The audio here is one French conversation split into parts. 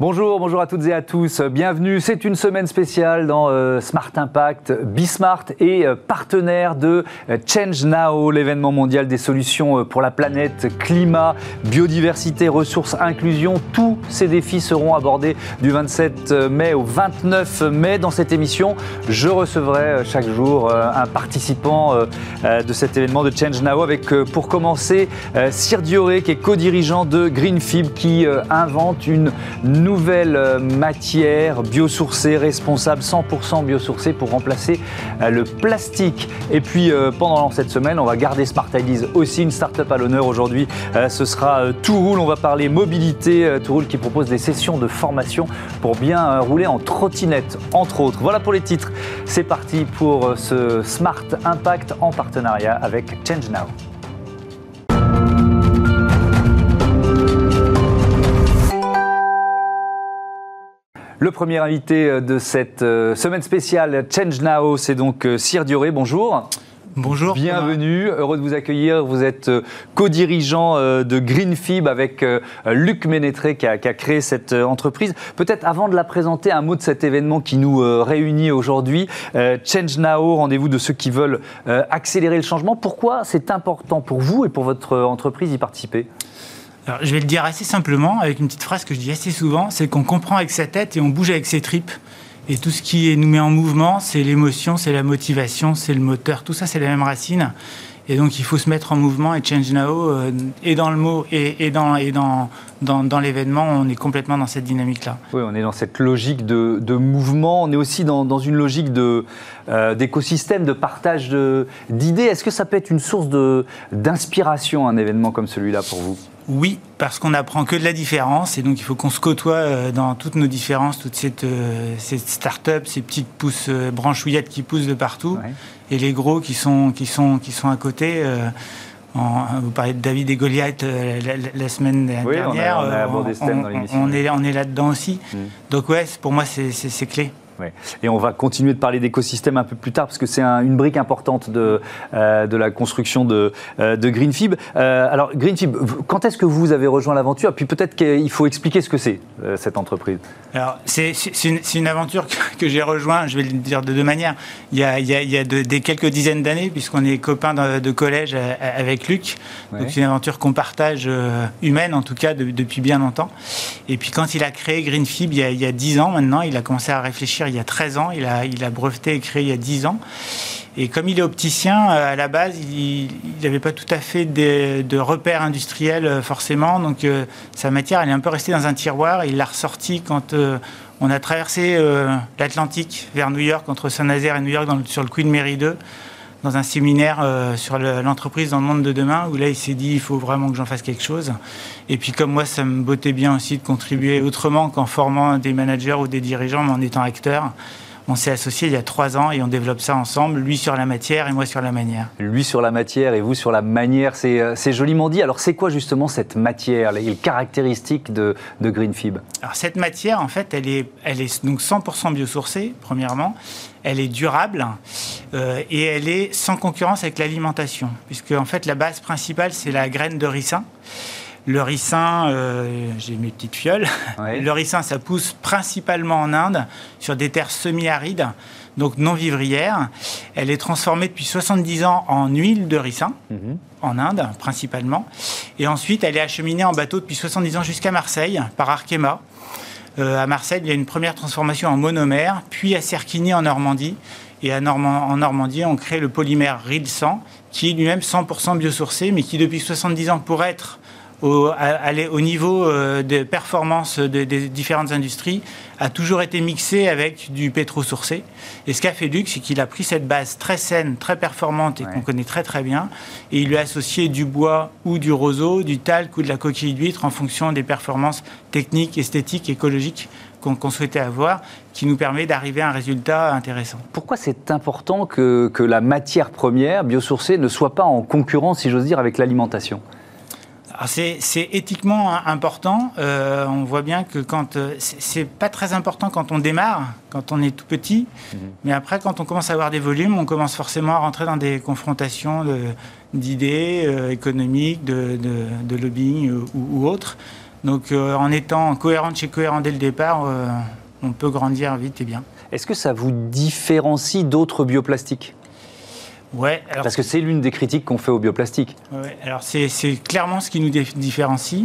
Bonjour, bonjour à toutes et à tous. Bienvenue. C'est une semaine spéciale dans euh, Smart Impact. Bismart est euh, partenaire de euh, Change Now, l'événement mondial des solutions pour la planète, climat, biodiversité, ressources, inclusion. Tous ces défis seront abordés du 27 mai au 29 mai. Dans cette émission, je recevrai chaque jour un participant de cet événement de Change Now avec, pour commencer, Cyr Dioré, qui est co-dirigeant de Greenfib, qui invente une nouvelle nouvelle euh, matière biosourcée, responsable, 100% biosourcée pour remplacer euh, le plastique. Et puis euh, pendant cette semaine, on va garder Smart Ideas aussi, une start-up à l'honneur aujourd'hui. Ce sera Touroule, on va parler mobilité. Touroule qui propose des sessions de formation pour bien rouler en trottinette, entre autres. Voilà pour les titres. C'est parti pour ce Smart Impact en partenariat avec Change Now. Le premier invité euh, de cette euh, semaine spéciale Change Now, c'est donc euh, Cyr Dioré. Bonjour. Bonjour. Bienvenue, heureux de vous accueillir. Vous êtes co-dirigeant de Greenfib avec Luc Ménétré qui a, créé cette entreprise. Peut-être avant de la présenter, un mot de cet événement qui nous réunit aujourd'hui. Change Now, rendez-vous de ceux qui veulent accélérer le changement. Pourquoi c'est important pour vous et pour votre entreprise d'y participer? Je vais le dire assez simplement, avec une petite phrase que je dis assez souvent, c'est qu'on comprend avec sa tête et on bouge avec ses tripes. Et tout ce qui nous met en mouvement, c'est l'émotion, c'est la motivation, c'est le moteur, tout ça c'est la même racine. Et donc il faut se mettre en mouvement et Change Now, euh, et dans le mot et, dans, et dans, dans, l'événement, on est complètement dans cette dynamique-là. Oui, on est dans cette logique de, mouvement, on est aussi dans, une logique euh, d'écosystème, de, partage d'idées. Est-ce que ça peut être une source d'inspiration, un événement comme celui-là pour vous? Oui, parce qu'on n'apprend que de la différence et donc il faut qu'on se côtoie euh, dans toutes nos différences, toutes ces euh, start-up, ces petites pousses branchouillettes qui poussent de partout et les gros qui sont, qui sont, qui sont à côté. vous parlez de David et Goliath la, semaine dernière. On, est, on est là-dedans aussi. Mm. Donc ouais, pour moi c'est clé. Et on va continuer de parler d'écosystème un peu plus tard, parce que c'est une brique importante de, euh, de la construction de, euh, de Greenfib. Euh, alors, Greenfib, quand est-ce que vous avez rejoint l'aventure? Puis peut-être qu'il faut expliquer ce que c'est, cette entreprise. Alors, c'est une, une, aventure que, j'ai rejoint, je vais le dire de deux manières. Il y a, il y a, des quelques dizaines d'années, puisqu'on est copains de, collège avec Luc. Donc, c'est une aventure qu'on partage, humaine en tout cas, depuis bien longtemps. Et puis, quand il a créé Greenfib, il y a, il y a 10 ans maintenant, il a commencé à réfléchir il y a 13 ans. Il a, breveté et créé il y a 10 ans. Et comme il est opticien, euh, à la base, il n'avait pas tout à fait de, repères industriels euh, forcément. Donc euh, sa matière, elle est un peu restée dans un tiroir. il l'a ressortie quand on a traversé l'Atlantique vers New York, entre Saint-Nazaire et New York, sur le Queen Mary 2 dans un séminaire sur l'entreprise dans le monde de demain, où là, il s'est dit, il faut vraiment que j'en fasse quelque chose. Et puis, comme moi, ça me bottait bien aussi de contribuer autrement qu'en formant des managers ou des dirigeants, mais en étant acteur. On s'est associés il y a trois ans et on développe ça ensemble, lui sur la matière et moi sur la manière. Lui sur la matière et vous sur la manière, c'est euh, joliment dit. Alors c'est quoi justement cette matière, les caractéristiques de, de Greenfib Alors cette matière, en fait, elle est, elle est donc 100% biosourcée, premièrement. Elle est durable euh, et elle est sans concurrence avec l'alimentation, puisque en fait la base principale c'est la graine de ricin. Le ricin, euh, j'ai mes petites fioles. Le ricin, ça pousse principalement en Inde, sur des terres semi-arides, donc non vivrières. Elle est transformée depuis 70 ans en huile de ricin, mhm. en Inde principalement. Et ensuite, elle est acheminée en bateau depuis 70 ans jusqu'à Marseille, par Arkema. Euh, à Marseille, il y a une première transformation en monomère, puis à Cerquigny en Normandie. Et en Normandie, on crée le polymère Rilsan, qui est lui-même 100% biosourcé, mais qui depuis 70 ans, pour être au, aller au niveau euh, des performances des, différentes industries a toujours été mixé avec du pétro-sourcé. Et ce qu'a fait Luc, c'est qu'il a pris cette base très saine, très performante et qu'on connaît très très bien, et il lui a associé du bois ou du roseau, du talc ou de la coquille d'huître en fonction des performances techniques, esthétiques, écologiques qu'on souhaitait avoir, qui nous permet d'arriver à un résultat intéressant. Pourquoi c'est important que, que la matière première biosourcée ne soit pas en concurrence, si j'ose dire, avec l'alimentation? C'est éthiquement important. Euh, on voit bien que quand euh, c'est pas très important quand on démarre, quand on est tout petit, mhm. mais après quand on commence à avoir des volumes, on commence forcément à rentrer dans des confrontations d'idées euh, économiques, de, lobbying ou, autres. Donc euh, en étant cohérent chez cohérent dès le départ, euh, on peut grandir vite et bien. Est-ce que ça vous différencie d'autres bioplastiques? Ouais, alors, Parce que c'est l'une des critiques qu'on fait au bioplastique. ouais, alors c'est c'est clairement ce qui nous dif- différencie.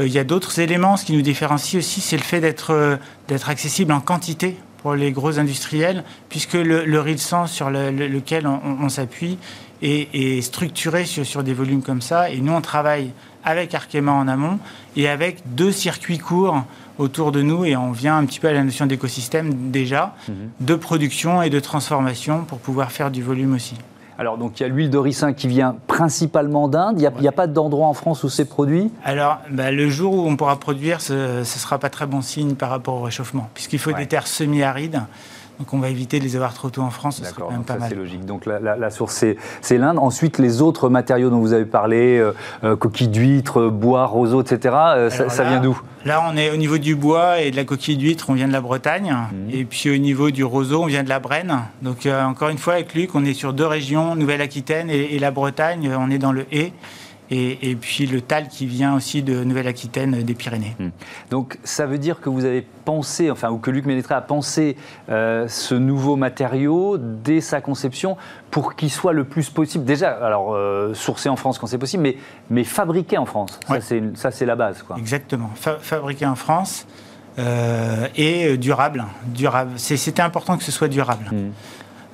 Euh, Il y a d'autres éléments. Ce qui nous différencie aussi, c'est le fait d'être euh, d'être accessible en quantité pour les gros industriels, puisque le, le riz de sang sur le- le- lequel on, on- on s'appuie est, est structuré sur, sur des volumes comme ça. Et nous, on travaille avec Arkema en amont et avec deux circuits courts autour de nous et on vient un petit peu à la notion d'écosystème déjà, de production et de transformation pour pouvoir faire du volume aussi. Alors, donc, il y a l'huile de ricin qui vient principalement d'Inde. Il n'y a, pas d'endroit en France où c'est produit? Alors, bah, le jour où on pourra produire, ce ne sera pas très bon signe par rapport au réchauffement, puisqu'il faut Ouais. des terres semi-arides. Donc, on va éviter de les avoir trop tôt en France, ce serait quand même pas ça mal. c'est logique. Donc la, la- la source c'est l'Inde. Ensuite les autres matériaux dont vous avez parlé, euh, euh, coquilles d'huîtres, bois, roseaux, etc. euh, ça, vient d'où? Là, on est au niveau du bois et de la coquille d'huître, on vient de la Bretagne. Mhm. Et puis au niveau du roseau, on vient de la Brenne. Donc, euh, encore une fois, avec Luc, on est sur deux régions, Nouvelle-Aquitaine et, et la Bretagne. On est dans le Haut. Et, et puis le tal qui vient aussi de Nouvelle-Aquitaine, des Pyrénées. Donc ça veut dire que vous avez pensé, enfin ou que Luc Ménétré a pensé euh, ce nouveau matériau dès sa conception pour qu'il soit le plus possible. Déjà, alors euh, sourcé en France quand c'est possible, mais mais fabriqué en France. Ouais. Ça c'est la base quoi. Exactement. Fa- fabriqué en France euh, et durable. durable. C'était important que ce soit durable. Mm.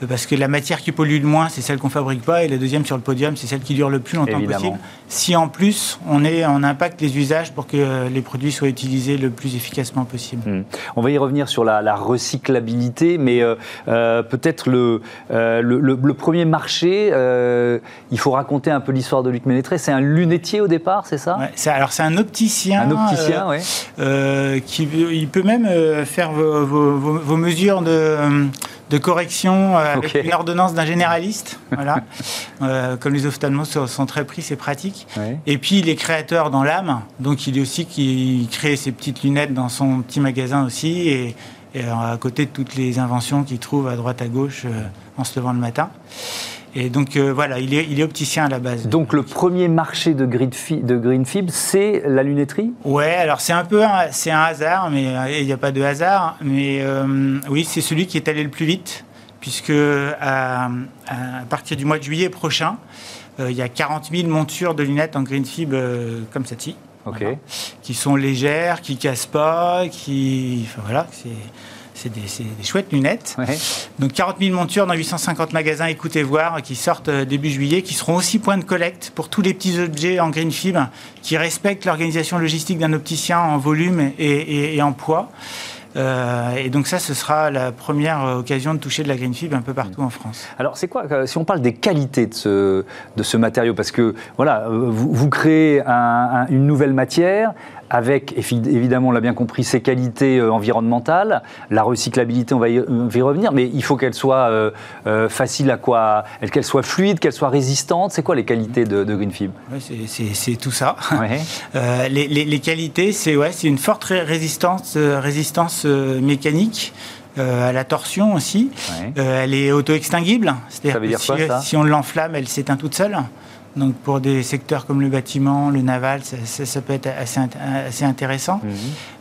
Euh, Parce que la matière qui pollue le moins, c'est celle qu'on fabrique pas, et la deuxième sur le podium, c'est celle qui dure le plus longtemps Évidemment. possible. Si en plus on, est, on impacte les usages pour que euh, les produits soient utilisés le plus efficacement possible. Hmm. On va y revenir sur la, la recyclabilité, mais euh, euh, peut-être le, euh, le, le- le premier marché, il faut raconter un peu l'histoire de Luc Ménétré. C'est un lunetier au départ, c'est ça? Ouais, alors c'est un opticien. Un opticien, euh, qui il peut même faire vos, vos- vos- vos mesures de, de correction euh, avec une ordonnance d'un généraliste. Voilà. Euh, comme les ophtalmos sont, sont très pris, c'est pratique. Ouais. Et puis il est créateur dans l'âme, donc il est aussi qui crée ses petites lunettes dans son petit magasin aussi, et, et, euh, à côté de toutes les inventions qu'il trouve à droite à gauche euh, en se levant le matin. Et donc euh, voilà, il est, il est opticien à la base. Donc le premier marché de, de Greenfib, c'est la lunetterie? Ouais, alors c'est un peu un, c'est un hasard, mais euh, il n'y a pas de hasard. Mais euh, oui, c'est celui qui est allé le plus vite, puisque à, à partir du mois de juillet prochain, euh, il y a 40 000 montures de lunettes en green fib comme celle-ci. Voilà. qui sont légères, qui cassent pas, qui, enfin, voilà, c'est c'est des, chouettes lunettes. Ouais. Donc 40 000 montures dans 850 magasins écoutez voir qui sortent euh, début juillet, qui seront aussi point de collecte pour tous les petits objets en green fibre qui respectent l'organisation logistique d'un opticien en volume et, et- et en poids. Euh, et donc ça, ce sera la première euh, occasion de toucher de la green fibre un peu partout en France. Alors, c'est quoi, si on parle des qualités de ce, de ce matériau, parce que voilà, vous, vous créez un- un- une nouvelle matière avec, évi- évidemment, on l'a bien compris, ses qualités euh, environnementales, la recyclabilité, on va y, revenir, mais il faut qu'elle soit euh, euh, facile à quoi Qu'elle soit fluide, qu'elle soit résistante. C'est quoi les qualités de, de Greenfib Ouais, c'est- tout ça. Ouais. Euh, les, les- les qualités, c'est ouais, une forte ré- résistance, euh, résistance euh, mécanique. euh, à la torsion aussi. Ouais. Euh, elle est auto-extinguible. C'est-à-dire si, si on l'enflamme, elle s'éteint toute seule. Donc pour des secteurs comme le bâtiment, le naval, ça, ça- ça peut être assez, int- assez intéressant. Mhm.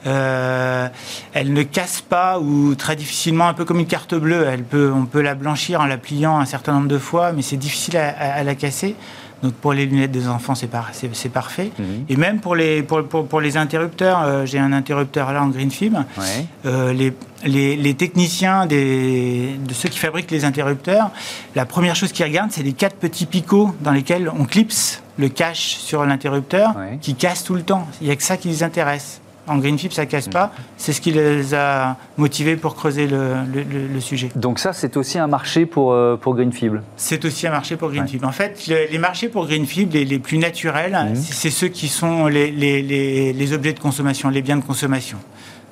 Euh, elle ne casse pas ou très difficilement, un peu comme une carte bleue. Elle peut, on peut la blanchir en la pliant un certain nombre de fois, mais c'est difficile à, à- à la casser. Donc pour les lunettes des enfants, c'est par- parfait. Mhm. Et même pour les, pour, pour- pour les interrupteurs, euh, j'ai un interrupteur là en green fibre. Ouais. Euh, les, les- les techniciens des, de ceux qui fabriquent les interrupteurs, la première chose qu'ils regardent, c'est les quatre petits picots dans lesquels on clipse le cache sur l'interrupteur, Ouais. qui casse tout le temps. Il n'y a que ça qui les intéresse. En green fibre, ça casse pas. C'est ce qui les a motivés pour creuser le, le- le- le sujet. Donc ça, c'est aussi un marché pour, euh, pour Greenfib. C'est aussi un marché pour Green Ouais. Fibre. En fait, le- les marchés pour Green Fibre, les, les plus naturels, Mhm. c'est ceux qui sont les- les objets de consommation, les biens de consommation.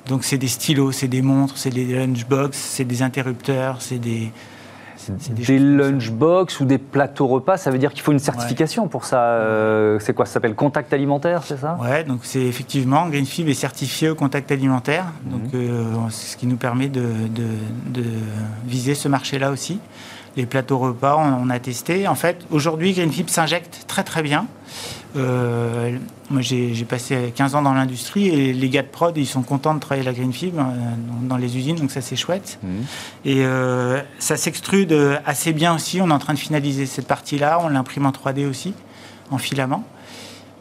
Donc, c'est des stylos, c'est des montres, c'est des lunchbox, c'est des interrupteurs, c'est des. Des, lunchbox ou des plateaux repas, ça veut dire qu'il faut une certification pour ça. euh, c'est quoi Ça s'appelle contact alimentaire, c'est ça? Ouais, donc c'est effectivement, Green Fibre est certifié au contact alimentaire. Donc, Mhm. euh, c'est ce qui nous permet de, de- de viser ce marché-là aussi. les plateaux repas, on, a testé. En fait, aujourd'hui, Greenfib s'injecte très très bien. Euh, moi, j'ai passé 15 ans dans l'industrie et les gars de prod, ils sont contents de travailler la Greenfib euh, dans, les usines, donc ça c'est chouette. Mmh. Et euh, ça s'extrude assez bien aussi. On est en train de finaliser cette partie-là. On l'imprime en 3D aussi, en filament.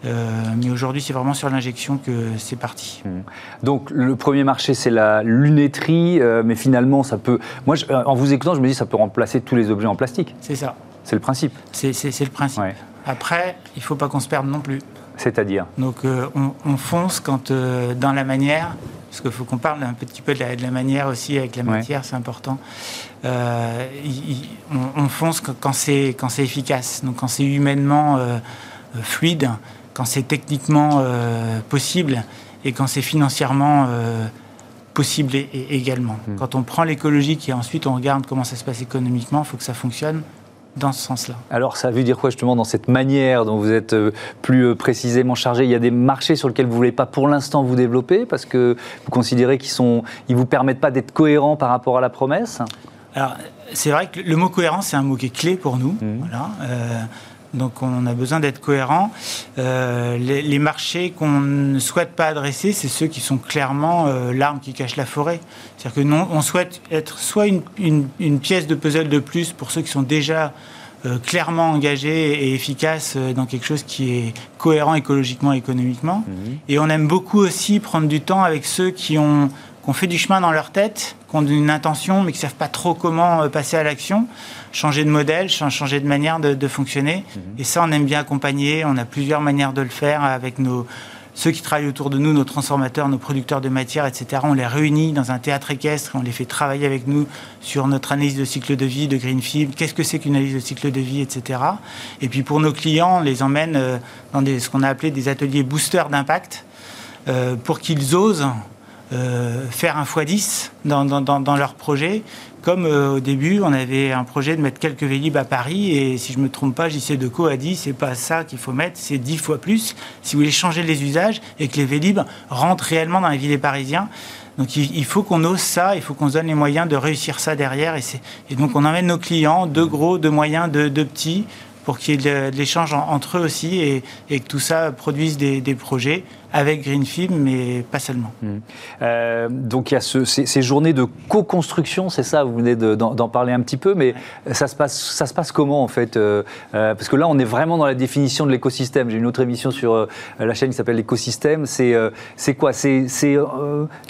Euh, mais aujourd'hui, c'est vraiment sur l'injection que c'est parti. Hmm. Donc, le premier marché, c'est la lunetterie, euh, mais finalement, ça peut. Moi, en vous écoutant, je me dis, ça peut remplacer tous les objets en plastique. C'est ça. C'est le principe. C'est le principe. Après, il ne faut pas qu'on se perde non plus. C'est-à-dire Donc, on, fonce quand, dans la manière, parce qu'il faut qu'on parle un petit peu de la, manière aussi avec la matière, c'est important. on, on, fonce quand c'est efficace, donc quand c'est humainement fluide quand c'est techniquement euh, possible et quand c'est financièrement euh, possible également. Hmm. Quand on prend l'écologique et ensuite on regarde comment ça se passe économiquement, il faut que ça fonctionne dans ce sens-là. Alors ça veut dire quoi justement dans cette manière dont vous êtes euh, plus précisément chargé? Il y a des marchés sur lesquels vous ne voulez pas pour l'instant vous développer? Parce que vous considérez qu'ils ne ils vous permettent pas d'être cohérents par rapport à la promesse? Alors c'est vrai que le mot cohérent c'est un mot qui est clé pour nous. Hmm. Voilà. Donc on a besoin d'être cohérent. Euh, les, marchés qu'on ne souhaite pas adresser, c'est ceux qui sont clairement euh, l'arme qui cache la forêt. C'est-à-dire que non, on souhaite être soit une, pièce de puzzle de plus pour ceux qui sont déjà euh, clairement engagés et efficaces dans quelque chose qui est cohérent écologiquement et économiquement. Mhm. Et on aime beaucoup aussi prendre du temps avec ceux qui ont qu'on fait du chemin dans leur tête, qui ont une intention, mais qui ne savent pas trop comment euh, passer à l'action, changer de modèle, changer de manière de, fonctionner. Mhm. Et ça, on aime bien accompagner. On a plusieurs manières de le faire avec nos, ceux qui travaillent autour de nous, nos transformateurs, nos producteurs de matière, etc. On les réunit dans un théâtre équestre, on les fait travailler avec nous sur notre analyse de cycle de vie de Greenfield, qu'est-ce que c'est qu'une analyse de cycle de vie, etc. Et puis pour nos clients, on les emmène euh, dans des, ce qu'on a appelé des ateliers boosters d'impact euh, pour qu'ils osent euh, faire un x10 dans, dans, leur projet. Comme euh, au début, on avait un projet de mettre quelques Vélib à Paris, et si je ne me trompe pas, de Co a dit c'est pas ça qu'il faut mettre, c'est 10 fois plus. Si vous voulez changer les usages et que les Vélib rentrent réellement dans les villes Parisiens, donc il, faut qu'on ose ça, il faut qu'on se donne les moyens de réussir ça derrière. Et, donc on emmène nos clients, de gros, de moyens, de, petits, pour qu'il y ait de l'échange entre eux aussi et, que tout ça produise des projets avec Greenfield, mais pas seulement. Mmh. Euh, donc il y a ces, journées de co-construction, c'est ça, vous venez d'en parler un petit peu, mais ça, se passe, ça se passe comment en fait euh, euh, Parce que là, on est vraiment dans la définition de l'écosystème. J'ai une autre émission sur la chaîne qui s'appelle l'écosystème. C'est quoi? C'est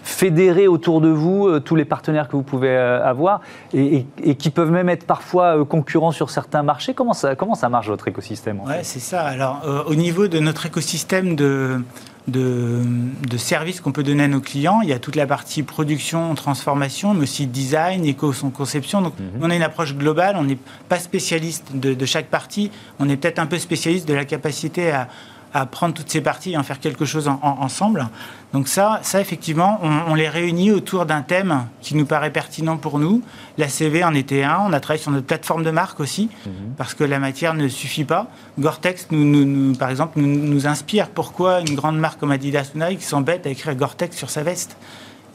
fédérer autour de vous tous les partenaires que vous pouvez avoir et, qui peuvent même être parfois concurrents sur certains marchés. Comment ça, comment ça marche votre écosystème Oui, c'est ça. Alors, au niveau de notre écosystème de de, services qu'on peut donner à nos clients. Il y a toute la partie production, transformation, mais aussi design, éco-conception. Donc, mhm. on a une approche globale. On n'est pas spécialiste de, chaque partie. On est peut-être un peu spécialiste de la capacité à, à prendre toutes ces parties et en faire quelque chose ensemble. Donc ça, ça effectivement, on, les réunit autour d'un thème qui nous paraît pertinent pour nous. La CV en était un. On a travaillé sur notre plateforme de marque aussi, mhm. parce que la matière ne suffit pas. Gore-Tex, nous, par exemple, nous, inspire. Pourquoi une grande marque comme Adidas ou Nike s'embête à écrire Gore-Tex sur sa veste?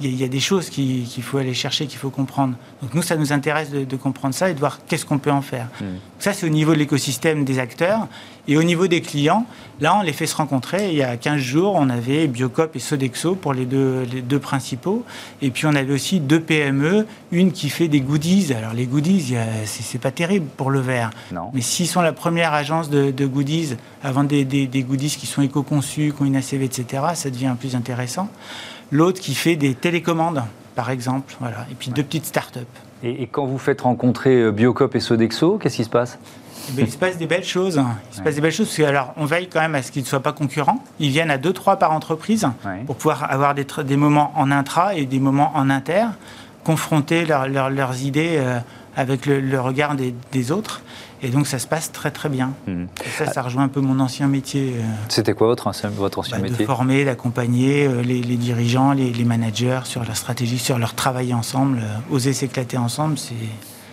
Il y, a des choses qu'il faut aller chercher, qu'il faut comprendre. Donc nous, ça nous intéresse de, comprendre ça et de voir qu'est-ce qu'on peut en faire. Hmm. Ça, c'est au niveau de l'écosystème des acteurs. Et au niveau des clients, là, on les fait se rencontrer. Il y a 15 jours, on avait Biocop et Sodexo pour les deux, les deux principaux. Et puis, on avait aussi deux PME, une qui fait des goodies. Alors, les goodies, c'est pas terrible pour le verre. Non. Mais s'ils sont la première agence de, goodies vendre des, des, goodies qui sont éco-conçus, qui ont une ACV, etc., ça devient plus intéressant l'autre qui fait des télécommandes, par exemple, voilà, et puis deux petites start-up. Et, quand vous faites rencontrer euh, Biocop et Sodexo, qu'est-ce qui se passe? Eh ben, il se passe des belles choses. Il se passe des belles choses parce que, alors, on veille quand même à ce qu'ils ne soient pas concurrents. Ils viennent à deux, trois par entreprise pour pouvoir avoir des, des, moments en intra et des moments en inter, confronter leurs idées euh, avec le, regard des, autres. Et donc ça se passe très très bien. Hmm. ça, ça rejoint un peu mon ancien métier. Euh, C'était quoi votre ancien, votre ancien bah, métier? De former, d'accompagner euh, les, dirigeants, les, managers sur leur stratégie, sur leur travail ensemble, euh, oser s'éclater ensemble, c'est...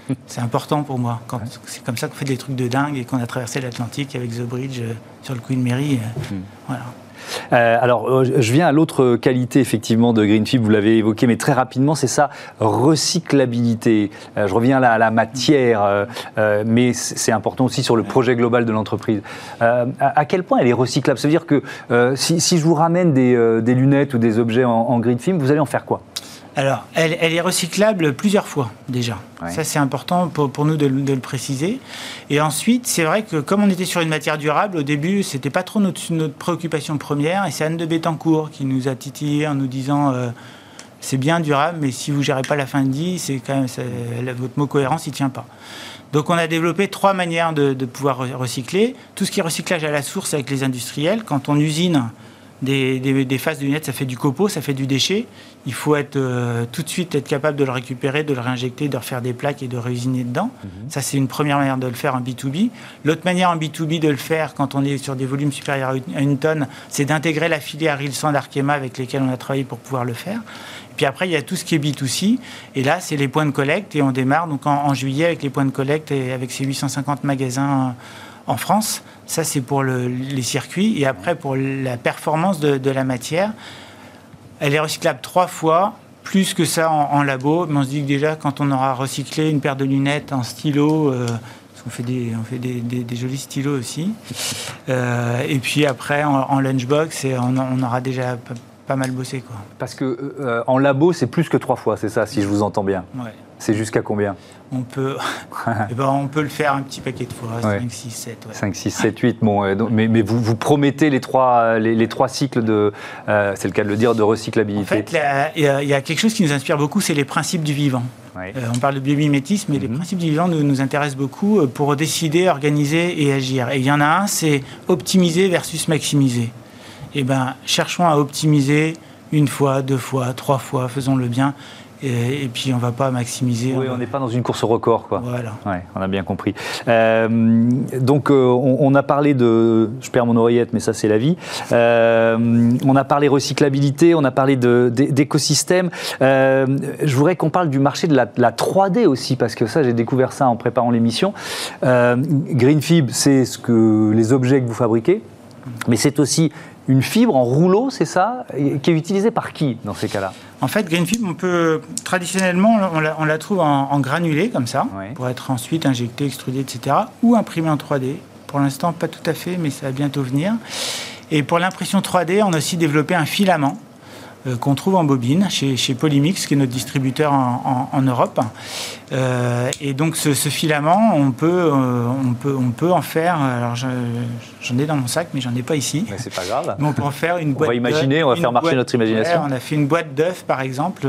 C'est important pour moi. C'est comme ça qu'on fait des trucs de dingue et qu'on a traversé l'Atlantique avec The Bridge sur le Queen Mary. Hmm. Voilà. Euh, alors, euh, je viens à l'autre qualité effectivement de Greenfield, vous l'avez évoqué, mais très rapidement, c'est sa recyclabilité. Euh, je reviens là à la matière, mais c'est important aussi sur le projet global de l'entreprise. À, quel point elle est recyclable? Ça veut dire que si, je vous ramène des, lunettes ou des objets en, en vous allez en faire quoi? Alors, elle, est recyclable plusieurs fois déjà. Ça, c'est important pour, nous de, le préciser. Et ensuite, c'est vrai que comme on était sur une matière durable, au début, c'était pas trop notre, préoccupation première. Et c'est Anne de Bétancourt qui nous a titillé en nous disant euh, c'est bien durable, mais si vous gérez pas la fin de vie, c'est quand même votre mot cohérence, il tient pas. Donc, on a développé trois manières de, de pouvoir recycler. Tout ce qui est recyclage à la source avec les industriels, quand on usine des, des, faces de lunettes, ça fait du copeau, ça fait du déchet. Il faut être euh, tout de suite être capable de le récupérer, de le réinjecter, de refaire des plaques et de réusiner dedans. Mhm. Ça, c'est une première manière de le faire en B2B. L'autre manière en B2B de le faire, quand on est sur des volumes supérieurs à une tonne, c'est d'intégrer la filière Rilsan d'Arkema avec lesquels on a travaillé pour pouvoir le faire. Et puis après, il y a tout ce qui est B2C. Et là, c'est les points de collecte. Et on démarre donc en, juillet avec les points de collecte et avec ces 850 magasins en France. Ça, c'est pour les circuits. Et après, pour la performance de, la matière, elle est recyclable trois fois, plus que ça en, labo. Mais on se dit que déjà, quand on aura recyclé une paire de lunettes, en stylo, euh, on fait, des, on jolis stylos aussi. Euh, et puis après, en, lunchbox, et on, aura déjà pas, mal bossé. Quoi. Parce que euh, en labo, c'est plus que trois fois, c'est ça, si je vous entends bien. Ouais. C'est jusqu'à combien? On peut, eh ben, on peut le faire un petit paquet de fois, 5, 6, 7. 5, 6, 7, 8. Bon, mais, mais vous, vous, promettez les trois, les, trois cycles de, euh, c'est le cas de le dire, de recyclabilité. En fait, il y, a quelque chose qui nous inspire beaucoup, c'est les principes du vivant. Euh, on parle de biomimétisme, mais les mhm. principes du vivant nous, nous intéressent beaucoup euh, pour décider, organiser et agir. Et il y en a un, c'est optimiser versus maximiser. Eh ben, cherchons à optimiser une fois, deux fois, trois fois, faisons le bien. Et, puis on ne va pas maximiser. Oui, on n'est pas dans une course au record, quoi. Voilà. Ouais, on a bien compris. Euh, donc euh, on, a parlé de, je perds mon oreillette, mais ça c'est la vie. Euh, on a parlé recyclabilité, on a parlé d'écosystème. je voudrais qu'on parle du marché de la, 3D aussi, parce que ça j'ai découvert ça en préparant l'émission. Greenfib, c'est ce que les objets que vous fabriquez, mais c'est aussi une fibre en rouleau, c'est ça Qui est utilisée par qui dans ces cas-là? En fait, Green Fibre, on peut traditionnellement, on la, trouve en, granulé comme ça, pour être ensuite injecté, extrudé, etc. Ou imprimé en 3D. Pour l'instant, pas tout à fait, mais ça va bientôt venir. Et pour l'impression 3D, on a aussi développé un filament qu'on trouve en bobine chez, chez, Polymix, qui est notre distributeur en, Europe. Euh, et donc ce, filament, on peut, euh, on, peut, on peut en faire. Alors j'en ai dans mon sac, mais j'en ai pas ici. Mais c'est pas grave. On peut en faire une boîte. On va imaginer, on va faire marcher notre imagination. on a fait une boîte d'œufs, par exemple,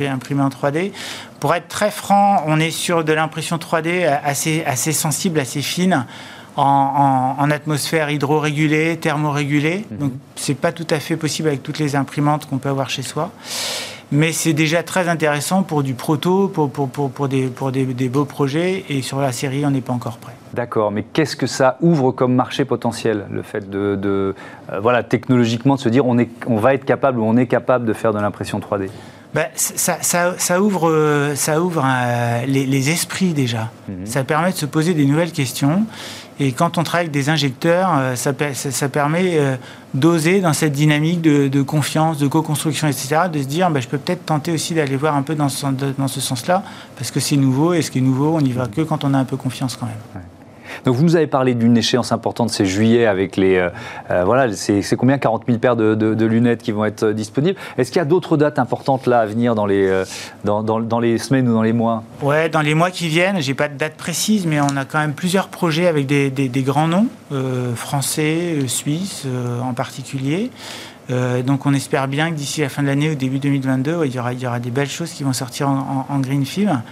imprimée en 3D. Pour être très franc, on est sur de l'impression 3D assez, assez sensible, assez fine en, atmosphère hydro-régulée, thermorégulée. Mhm. Donc, c'est pas tout à fait possible avec toutes les imprimantes qu'on peut avoir chez soi. Mais c'est déjà très intéressant pour du proto, pour, pour, pour, pour des, pour des, beaux projets. Et sur la série, on n'est pas encore prêt. D'accord, mais qu'est-ce que ça ouvre comme marché potentiel, le fait de, de euh, voilà, technologiquement, de se dire on, est, on va être capable ou on est capable de faire de l'impression 3D ben, ça, ça, ça, ouvre, ça ouvre euh, les, les, esprits déjà. Mhm. Ça permet de se poser des nouvelles questions. Et quand on travaille avec des injecteurs, euh, ça, ça, permet euh, d'oser dans cette dynamique de, confiance, de co-construction, etc., de se dire, bah, je peux peut-être tenter aussi d'aller voir un peu dans ce, dans ce sens-là, parce que c'est nouveau, et ce qui est nouveau, on n'y va que quand on a un peu confiance quand même. Donc vous nous avez parlé d'une échéance importante, c'est juillet avec les euh, euh, voilà, c'est combien 40 000 paires de, lunettes qui vont être euh, disponibles. Est-ce qu'il y a d'autres dates importantes là à venir dans les dans, les semaines ou dans les mois? Ouais, dans les mois qui viennent, j'ai pas de date précise, mais on a quand même plusieurs projets avec des, grands noms français, suisses en particulier. donc on espère bien que d'ici la fin de l'année, au début 2022, il y, aura, il y aura des belles choses qui vont sortir en, en, en green film.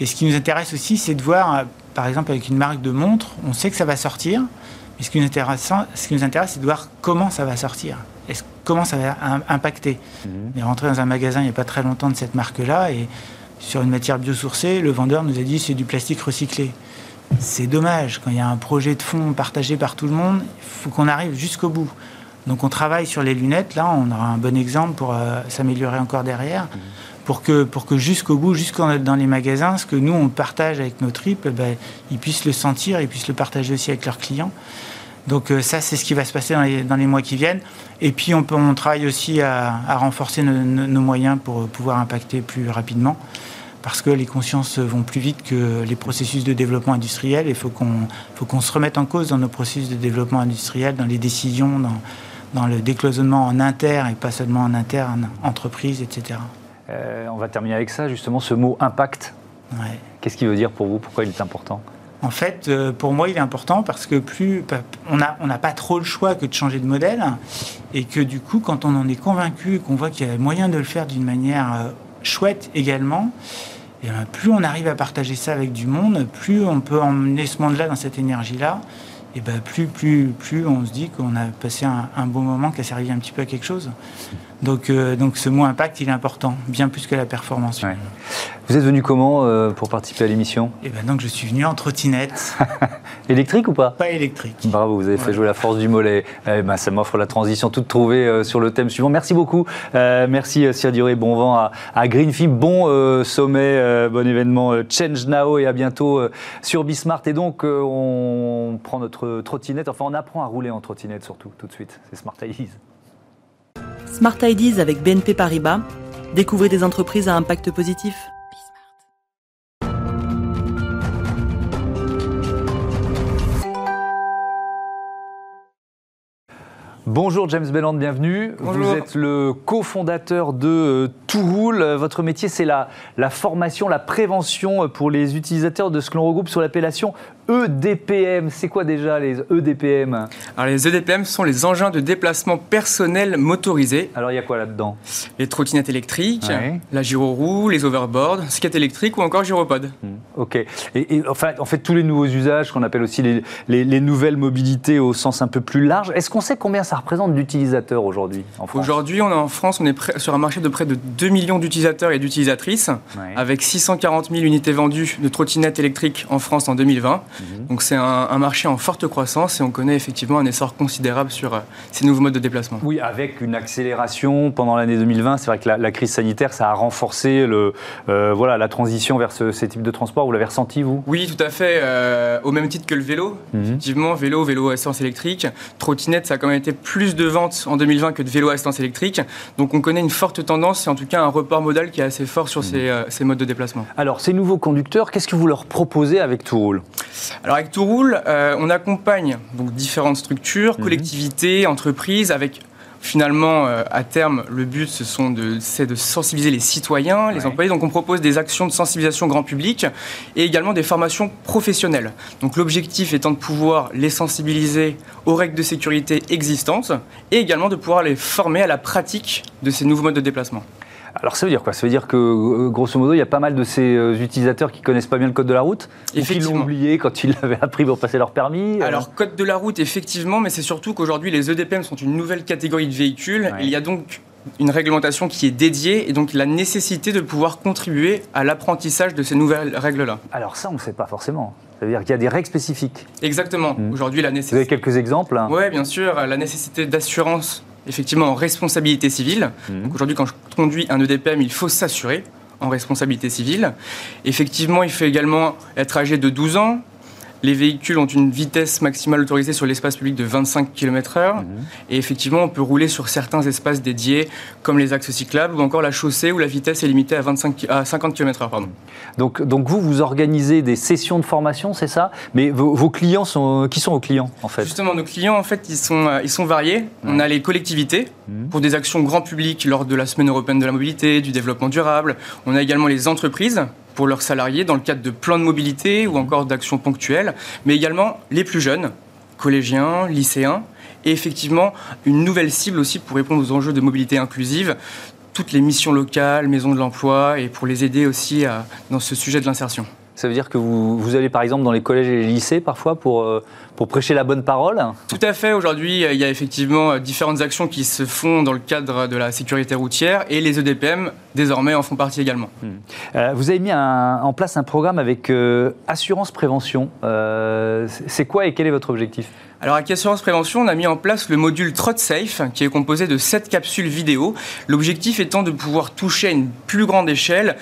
Et ce qui nous intéresse aussi, c'est de voir par exemple, avec une marque de montre, on sait que ça va sortir, mais ce qui nous intéresse, ce qui nous intéresse c'est de voir comment ça va sortir, comment ça va impacter. Mhm. On est rentré dans un magasin il n'y a pas très longtemps de cette marque-là, et sur une matière biosourcée, le vendeur nous a dit c'est du plastique recyclé. C'est dommage, quand il y a un projet de fond partagé par tout le monde, il faut qu'on arrive jusqu'au bout. Donc on travaille sur les lunettes, là on aura un bon exemple pour euh, s'améliorer encore derrière. Mhm pour que, pour que jusqu'au bout, jusqu'en dans les magasins, ce que nous, on partage avec nos tripes, ben, ils puissent le sentir, ils puissent le partager aussi avec leurs clients. Donc ça, c'est ce qui va se passer dans les, mois qui viennent. Et puis on, travaille aussi à, renforcer nos, moyens pour pouvoir impacter plus rapidement parce que les consciences vont plus vite que les processus de développement industriel. Il faut qu'on se remette en cause dans nos processus de développement industriel, dans les décisions, dans, dans le décloisonnement en inter et pas seulement en interne, entreprise, etc. Euh, on va terminer avec ça, justement, ce mot impact. Qu'est-ce qu'il veut dire pour vous? Pourquoi il est important? En fait, euh, pour moi, il est important parce que plus on n'a on pas trop le choix que de changer de modèle et que du coup, quand on en est convaincu, qu'on voit qu'il y a moyen de le faire d'une manière euh, chouette également, et eh ben, plus on arrive à partager ça avec du monde, plus on peut emmener ce monde-là dans cette énergie-là et ben plus, plus, plus on se dit qu'on a passé un, un bon moment, qui a servi un petit peu à quelque chose. Donc, euh, donc ce mot impact, il est important, bien plus que la performance. Vous êtes venu comment euh, pour participer à l'émission? Eh ben donc je suis venu en trottinette. électrique ou pas? Pas électrique. Bravo, vous avez fait jouer la force du mollet. Eh ben, ça m'offre la transition toute trouvée euh, sur le thème suivant. Merci beaucoup. merci Sir Duré, bon vent à, à bon sommet, bon événement Change Now et à bientôt sur Bismart. Et donc on prend notre trottinette, enfin on apprend à rouler en trottinette surtout tout de suite. C'est Smart Ideas. Smart Ideas avec BNP Paribas. Découvrez des entreprises à impact positif. Bonjour James Belland, bienvenue. Vous êtes le cofondateur de euh, Touroule. Votre métier, c'est la, la formation, la prévention pour les utilisateurs de ce que l'on regroupe sur l'appellation EDPM, c'est quoi déjà les EDPM Alors les EDPM sont les engins de déplacement personnel motorisés. Alors il y a quoi là-dedans? Les trottinettes électriques, la gyroroue, les overboards, skate électrique ou encore gyropode. Hmm, ok. Et, enfin, en fait, tous les nouveaux usages qu'on appelle aussi les, les, nouvelles mobilités au sens un peu plus large. Est-ce qu'on sait combien ça représente d'utilisateurs aujourd'hui en France? Aujourd'hui, on est en France, on est sur un marché de près de 2 millions d'utilisateurs et d'utilisatrices, avec 640 000 unités vendues de trottinettes électriques en France en 2020. Mhm. Donc c'est un, marché en forte croissance et on connaît effectivement un essor considérable sur euh, ces nouveaux modes de déplacement. Oui, avec une accélération pendant l'année 2020. C'est vrai que la, crise sanitaire, ça a renforcé le, euh, voilà, la transition vers ce, ces types de transports. Vous l'avez ressenti, vous? Oui, tout à fait. Euh, au même titre que le vélo. Mhm. Effectivement, vélo, vélo à essence électrique. Trottinette, ça a quand même été plus de ventes en 2020 que de vélo à essence électrique. Donc on connaît une forte tendance et en tout cas un report modal qui est assez fort sur mhm. ces, ces, modes de déplacement. Alors, ces nouveaux conducteurs, qu'est-ce que vous leur proposez avec Touroule alors avec Touroule, euh, on accompagne donc différentes structures, mhm. collectivités, entreprises, avec finalement, euh, à terme, le but, ce sont de, c'est de sensibiliser les citoyens, les employés. Donc, on propose des actions de sensibilisation grand public et également des formations professionnelles. Donc, l'objectif étant de pouvoir les sensibiliser aux règles de sécurité existantes et également de pouvoir les former à la pratique de ces nouveaux modes de déplacement. Alors ça veut dire quoi? Ça veut dire que euh, grosso modo, il y a pas mal de ces euh, utilisateurs qui connaissent pas bien le code de la route ou qui l'ont oublié quand ils l'avaient appris pour passer leur permis euh Alors code de la route, effectivement, mais c'est surtout qu'aujourd'hui les EDPM sont une nouvelle catégorie de véhicules. Il y a donc une réglementation qui est dédiée et donc la nécessité de pouvoir contribuer à l'apprentissage de ces nouvelles règles-là. Alors ça, on ne sait pas forcément. Ça veut dire qu'il y a des règles spécifiques. Exactement. Mmh. Aujourd'hui, la nécessité. Vous avez quelques exemples hein? Oui, bien sûr. La nécessité d'assurance effectivement en responsabilité civile. Mhm. aujourd'hui, quand je conduis un EDPM, il faut s'assurer en responsabilité civile. Effectivement, il faut également être âgé de 12 ans, les véhicules ont une vitesse maximale autorisée sur l'espace public de 25 km/h. Et effectivement, on peut rouler sur certains espaces dédiés, comme les axes cyclables ou encore la chaussée où la vitesse est limitée à, 25, à 50 km/h. Pardon. Donc, donc vous, vous organisez des sessions de formation, c'est ça? Mais vos, clients sont. Qui sont vos clients, en fait? Justement, nos clients, en fait, ils sont, euh, ils sont variés. On a les collectivités mhm. pour des actions grand public lors de la Semaine européenne de la mobilité, du développement durable. On a également les entreprises pour leurs salariés dans le cadre de plans de mobilité ou encore d'actions ponctuelles, mais également les plus jeunes, collégiens, lycéens, et effectivement une nouvelle cible aussi pour répondre aux enjeux de mobilité inclusive, toutes les missions locales, maisons de l'emploi, et pour les aider aussi dans ce sujet de l'insertion. Ça veut dire que vous, vous, allez par exemple dans les collèges et les lycées parfois pour, euh, pour prêcher la bonne parole Tout à fait. Aujourd'hui, il y a effectivement différentes actions qui se font dans le cadre de la sécurité routière et les EDPM désormais en font partie également. Hmm. Euh, vous avez mis en place un programme avec euh, Assurance Prévention. C'est quoi et quel est votre objectif? Alors avec Assurance Prévention, on a mis en place le module Trot Safe qui est composé de 7 capsules vidéo. L'objectif étant de pouvoir toucher à une plus grande échelle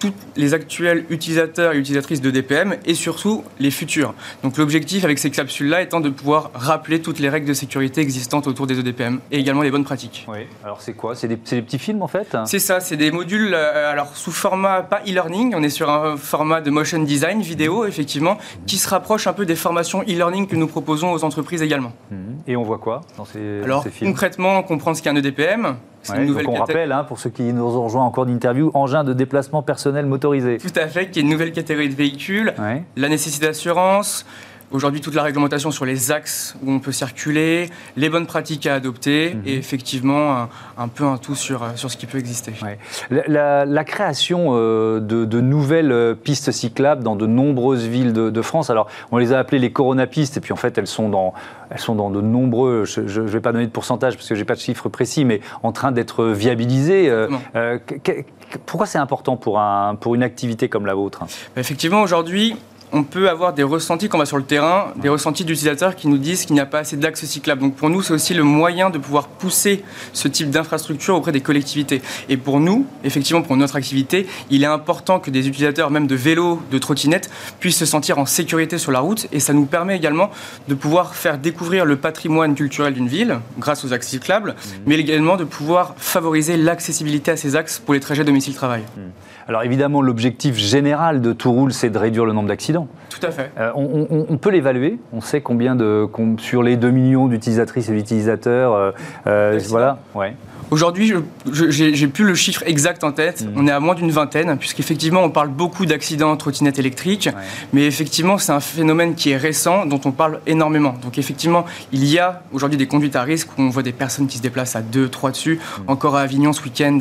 tous les actuels utilisateurs et utilisatrices de DPM et surtout les futurs. Donc l'objectif avec ces capsules-là étant de pouvoir rappeler toutes les règles de sécurité existantes autour des EDPM et également les bonnes pratiques. Oui, alors c'est quoi? C'est des, des, petits films en fait? C'est ça, c'est des modules euh, alors sous format pas e-learning, on est sur un format de motion design vidéo effectivement qui se rapproche un peu des formations e-learning que nous proposons aux entreprises également. Mmh. Et on voit quoi dans ces, alors, ces films? concrètement, on comprend ce qu'est un EDPM, Ouais, donc on rappelle, hein, pour ceux qui nous ont rejoint en cours d'interview, engin de déplacement personnel motorisé. Tout à fait, qui est une nouvelle catégorie de véhicules, ouais. la nécessité d'assurance, Aujourd'hui, toute la réglementation sur les axes où on peut circuler, les bonnes pratiques à adopter Mhm. et effectivement un, un peu un tout sur, sur ce qui peut exister. Ouais. La, la- la création euh, de, de nouvelles euh, pistes cyclables dans de nombreuses villes de, de France. Alors, on les a appelées les Corona-pistes, et puis en fait, elles sont dans, elles sont dans de nombreux. Je ne vais pas donner de pourcentage parce que j'ai pas de chiffre précis, mais en train d'être viabilisées. Euh, Exactement. euh, que- que- pourquoi c'est important pour, un, pour une activité comme la vôtre? Effectivement, aujourd'hui, on peut avoir des ressentis quand on va sur le terrain, des ressentis d'utilisateurs qui nous disent qu'il n'y a pas assez d'axes cyclables. Donc pour nous, c'est aussi le moyen de pouvoir pousser ce type d'infrastructure auprès des collectivités. Et pour nous, effectivement, pour notre activité, il est important que des utilisateurs, même de vélos, de trottinettes, puissent se sentir en sécurité sur la route. Et ça nous permet également de pouvoir faire découvrir le patrimoine culturel d'une ville grâce aux axes cyclables, mais également de pouvoir favoriser l'accessibilité à ces axes pour les trajets domicile-travail. Alors évidemment, l'objectif général de Touroul, c'est de réduire le nombre d'accidents. Tout à fait. Euh, on, on- on peut l'évaluer. On sait combien de sur les 2 millions d'utilisatrices et d'utilisateurs. euh, euh, voilà. Ouais. Aujourd'hui, j'ai plus le chiffre exact en tête. Mhm. On est à moins d'une vingtaine, puisqu'effectivement, on parle beaucoup d'accidents en trottinette électrique. Ouais. Mais effectivement, c'est un phénomène qui est récent, dont on parle énormément. Donc effectivement, il y a aujourd'hui des conduites à risque où on voit des personnes qui se déplacent à deux, trois dessus. Encore à Avignon ce week-end,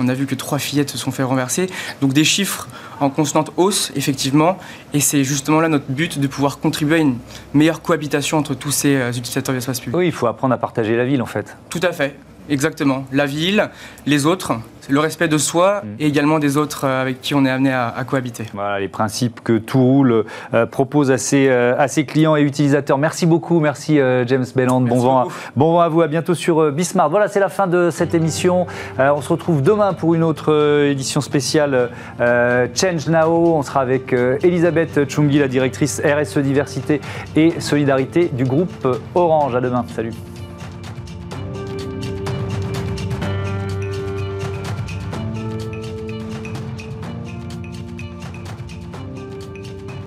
on a vu que trois fillettes se sont fait renverser. Donc des chiffres en constante hausse, effectivement. Et c'est justement là notre but de pouvoir contribuer à une meilleure cohabitation entre tous ces euh, utilisateurs de l'espace public. Oui, il faut apprendre à partager la ville en fait. Tout à fait, exactement. La ville, les autres, le respect de soi Mm. et également des autres euh, avec qui on est amené à, à cohabiter. Voilà les principes que Touroul euh, propose à ses, euh, à ses clients et utilisateurs. Merci beaucoup, merci euh, James Belland. Bon vent, à, bon vent à vous, à bientôt sur Bismart. Voilà, c'est la fin de cette émission. On se retrouve demain pour une autre édition spéciale Change Now. On sera avec Elisabeth Chungi, la directrice RSE Diversité et Solidarité du groupe Orange. À demain. Salut.